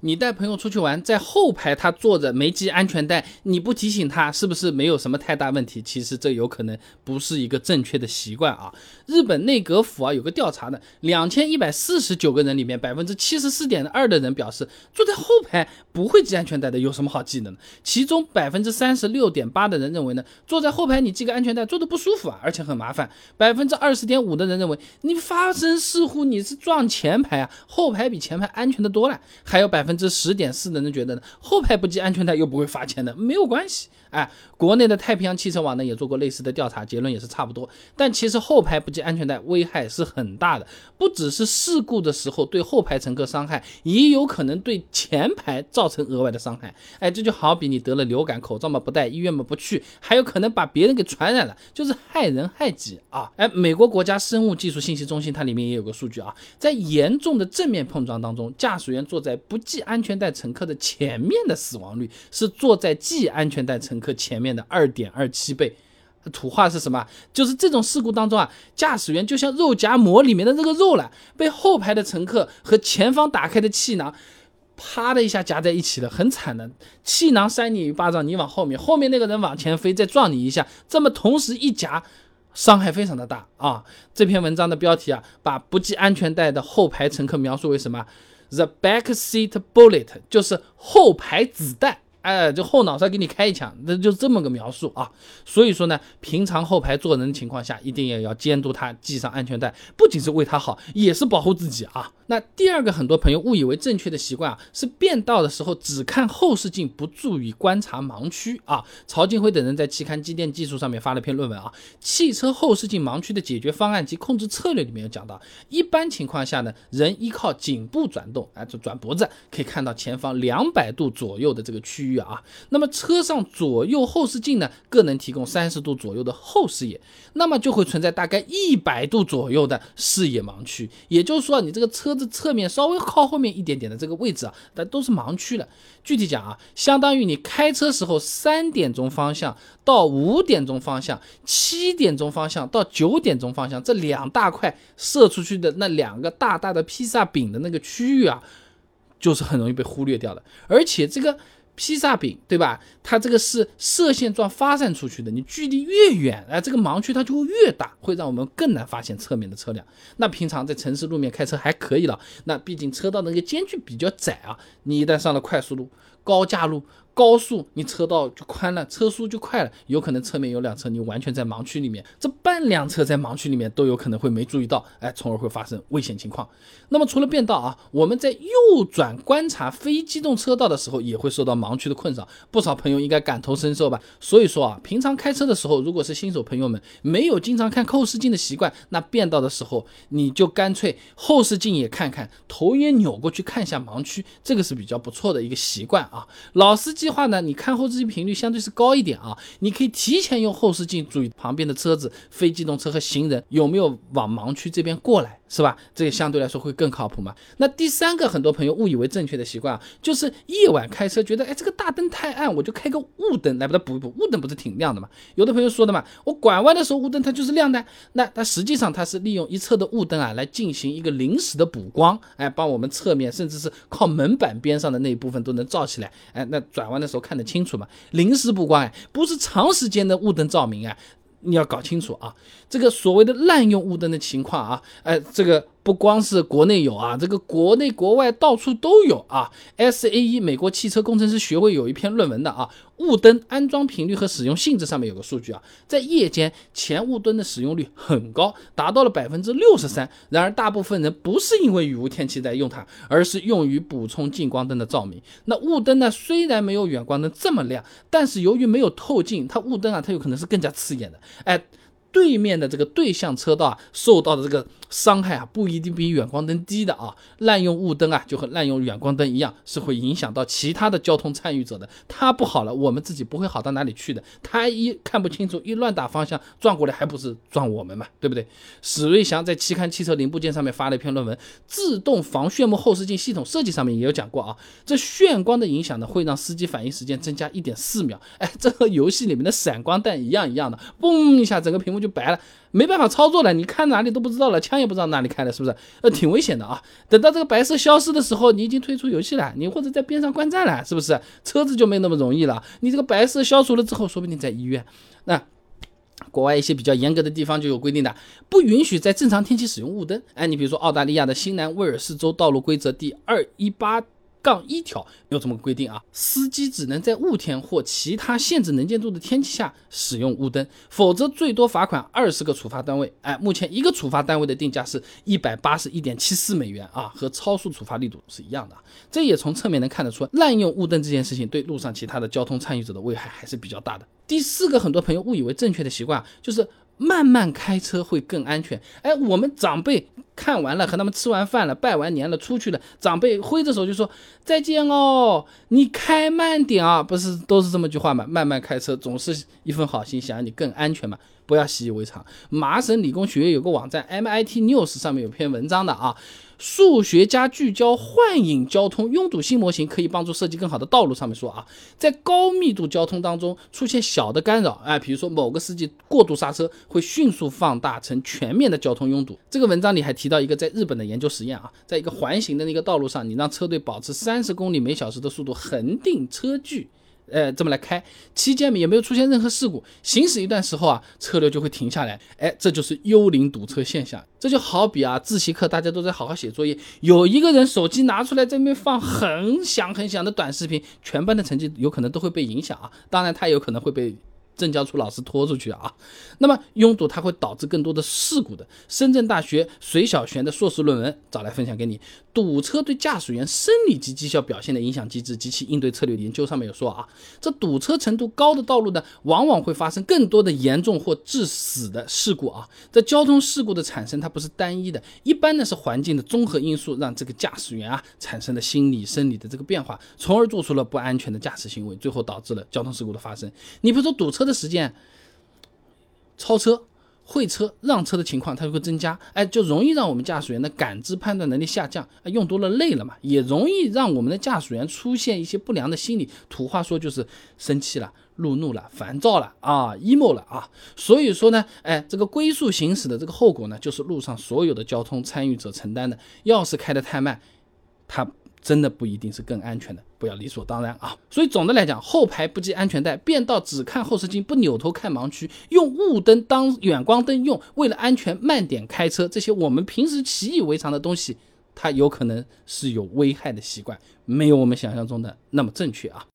你带朋友出去玩，在后排他坐着没系安全带，你不提醒他，是不是没有什么太大问题？其实这有可能不是一个正确的习惯啊。日本内阁府啊有个调查呢，两千一百四十九个人里面，百分之七十四点二的人表示坐在后排不会系安全带的，有什么好系的呢？其中百分之三十六点八的人认为呢，坐在后排你系个安全带坐的不舒服啊，而且很麻烦。百分之二十点五的人认为你发生事故你是撞前排啊，后排比前排安全的多了。还有百分。分之十点四的人觉得呢，后排不系安全带又不会罚钱的，没有关系。哎，国内的太平洋汽车网呢也做过类似的调查，结论也是差不多。但其实后排不系安全带危害是很大的，不只是事故的时候对后排乘客伤害，也有可能对前排造成额外的伤害。哎，这就好比你得了流感，口罩嘛不戴，医院嘛不去，还有可能把别人给传染了，就是害人害己啊！哎，美国国家生物技术信息中心它里面也有个数据啊，在严重的正面碰撞当中，驾驶员坐在不系安全带乘客的前面的死亡率是坐在系安全带乘。客前面的二点二七倍，土话是什么？就是这种事故当中啊，驾驶员就像肉夹馍里面的这个肉了，被后排的乘客和前方打开的气囊啪的一下夹在一起了，很惨的。气囊扇你一巴掌，你往后面，后面那个人往前飞，再撞你一下，这么同时一夹，伤害非常的大啊。这篇文章的标题啊，把不系安全带的后排乘客描述为什么？The back seat bullet，就是后排子弹。哎，就后脑勺给你开一枪，那就这么个描述啊。所以说呢，平常后排坐人的情况下，一定也要监督他系上安全带，不仅是为他好，也是保护自己啊。那第二个，很多朋友误以为正确的习惯啊，是变道的时候只看后视镜，不注意观察盲区啊。曹金辉等人在期刊《机电技术》上面发了篇论文啊，《汽车后视镜盲区的解决方案及控制策略》里面有讲到，一般情况下呢，人依靠颈部转动，哎，就转脖子，可以看到前方两百度左右的这个区域域啊。那么车上左右后视镜呢，各能提供三十度左右的后视野，那么就会存在大概一百度左右的视野盲区。也就是说，你这个车子。侧面稍微靠后面一点点的这个位置啊，但都是盲区了。具体讲啊，相当于你开车时候三点钟方向到五点钟方向，七点钟方向到九点钟方向这两大块射出去的那两个大大的披萨饼的那个区域啊，就是很容易被忽略掉的。而且这个。披萨饼，对吧？它这个是射线状发散出去的，你距离越远，哎，这个盲区它就会越大，会让我们更难发现侧面的车辆。那平常在城市路面开车还可以了，那毕竟车道那个间距比较窄啊，你一旦上了快速路、高架路。高速你车道就宽了，车速就快了，有可能侧面有两车，你完全在盲区里面，这半辆车在盲区里面都有可能会没注意到，哎，从而会发生危险情况。那么除了变道啊，我们在右转观察非机动车道的时候，也会受到盲区的困扰，不少朋友应该感同身受吧。所以说啊，平常开车的时候，如果是新手朋友们没有经常看后视镜的习惯，那变道的时候你就干脆后视镜也看看，头也扭过去看一下盲区，这个是比较不错的一个习惯啊。老司机。计划呢？你看后视镜频率相对是高一点啊，你可以提前用后视镜注意旁边的车子、非机动车和行人有没有往盲区这边过来。是吧？这个相对来说会更靠谱嘛？那第三个，很多朋友误以为正确的习惯啊，就是夜晚开车觉得，哎，这个大灯太暗，我就开个雾灯来把它补一补。雾灯不是挺亮的嘛？有的朋友说的嘛，我拐弯的时候雾灯它就是亮的。那它实际上它是利用一侧的雾灯啊，来进行一个临时的补光，哎，帮我们侧面甚至是靠门板边上的那一部分都能照起来，哎，那转弯的时候看得清楚嘛？临时补光，哎，不是长时间的雾灯照明啊。你要搞清楚啊，这个所谓的滥用雾灯的情况啊，哎，这个。不光是国内有啊，这个国内国外到处都有啊。SAE 美国汽车工程师学会有一篇论文的啊，雾灯安装频率和使用性质上面有个数据啊，在夜间前雾灯的使用率很高，达到了百分之六十三。然而大部分人不是因为雨雾天气在用它，而是用于补充近光灯的照明。那雾灯呢，虽然没有远光灯这么亮，但是由于没有透镜，它雾灯啊，它有可能是更加刺眼的。哎。对面的这个对向车道啊，受到的这个伤害啊，不一定比远光灯低的啊。滥用雾灯啊，就和滥用远光灯一样，是会影响到其他的交通参与者的。它不好了，我们自己不会好到哪里去的。它一看不清楚，一乱打方向，撞过来还不是撞我们嘛，对不对？史瑞祥在期刊《汽车零部件》上面发了一篇论文，《自动防眩目后视镜系统设计》上面也有讲过啊。这眩光的影响呢，会让司机反应时间增加一点四秒。哎，这和游戏里面的闪光弹一样一样的，嘣一下，整个屏幕。就白了，没办法操作了，你看哪里都不知道了，枪也不知道哪里开了，是不是？呃，挺危险的啊。等到这个白色消失的时候，你已经退出游戏了，你或者在边上观战了，是不是？车子就没那么容易了。你这个白色消除了之后，说不定在医院。那国外一些比较严格的地方就有规定的，不允许在正常天气使用雾灯。哎，你比如说澳大利亚的新南威尔士州道路规则第二一八。杠一条有这么规定啊，司机只能在雾天或其他限制能见度的天气下使用雾灯，否则最多罚款二十个处罚单位。哎，目前一个处罚单位的定价是一百八十一点七四美元啊，和超速处罚力度是一样的。这也从侧面能看得出，滥用雾灯这件事情对路上其他的交通参与者的危害还是比较大的。第四个，很多朋友误以为正确的习惯就是。慢慢开车会更安全。哎，我们长辈看完了，和他们吃完饭了，拜完年了，出去了，长辈挥着手就说再见哦，你开慢点啊，不是都是这么句话吗？慢慢开车总是一份好心，想让你更安全嘛，不要习以为常。麻省理工学院有个网站 MIT News 上面有篇文章的啊。数学家聚焦幻影交通拥堵新模型，可以帮助设计更好的道路。上面说啊，在高密度交通当中出现小的干扰，哎，比如说某个司机过度刹车，会迅速放大成全面的交通拥堵。这个文章里还提到一个在日本的研究实验啊，在一个环形的那个道路上，你让车队保持三十公里每小时的速度，恒定车距。呃，这么来开，期间也没有出现任何事故。行驶一段时候啊，车流就会停下来。哎，这就是幽灵堵车现象。这就好比啊，自习课大家都在好好写作业，有一个人手机拿出来在那边放很响很响的短视频，全班的成绩有可能都会被影响啊。当然，他有可能会被。正教处老师拖出去啊，那么拥堵它会导致更多的事故的。深圳大学隋小璇的硕士论文找来分享给你，堵车对驾驶员生理及绩效表现的影响机制及其应对策略研究上面有说啊，这堵车程度高的道路呢，往往会发生更多的严重或致死的事故啊。这交通事故的产生它不是单一的，一般呢是环境的综合因素让这个驾驶员啊产生了心理生理的这个变化，从而做出了不安全的驾驶行为，最后导致了交通事故的发生。你比如说堵车的。时间超车、会车、让车的情况，它就会增加，哎，就容易让我们驾驶员的感知判断能力下降，用多了累了嘛，也容易让我们的驾驶员出现一些不良的心理。土话说就是生气了、路怒了、烦躁了啊，emo 了啊。所以说呢，哎，这个龟速行驶的这个后果呢，就是路上所有的交通参与者承担的。要是开得太慢，他。真的不一定是更安全的，不要理所当然啊！所以总的来讲，后排不系安全带，变道只看后视镜，不扭头看盲区，用雾灯当远光灯用，为了安全慢点开车，这些我们平时习以为常的东西，它有可能是有危害的习惯，没有我们想象中的那么正确啊！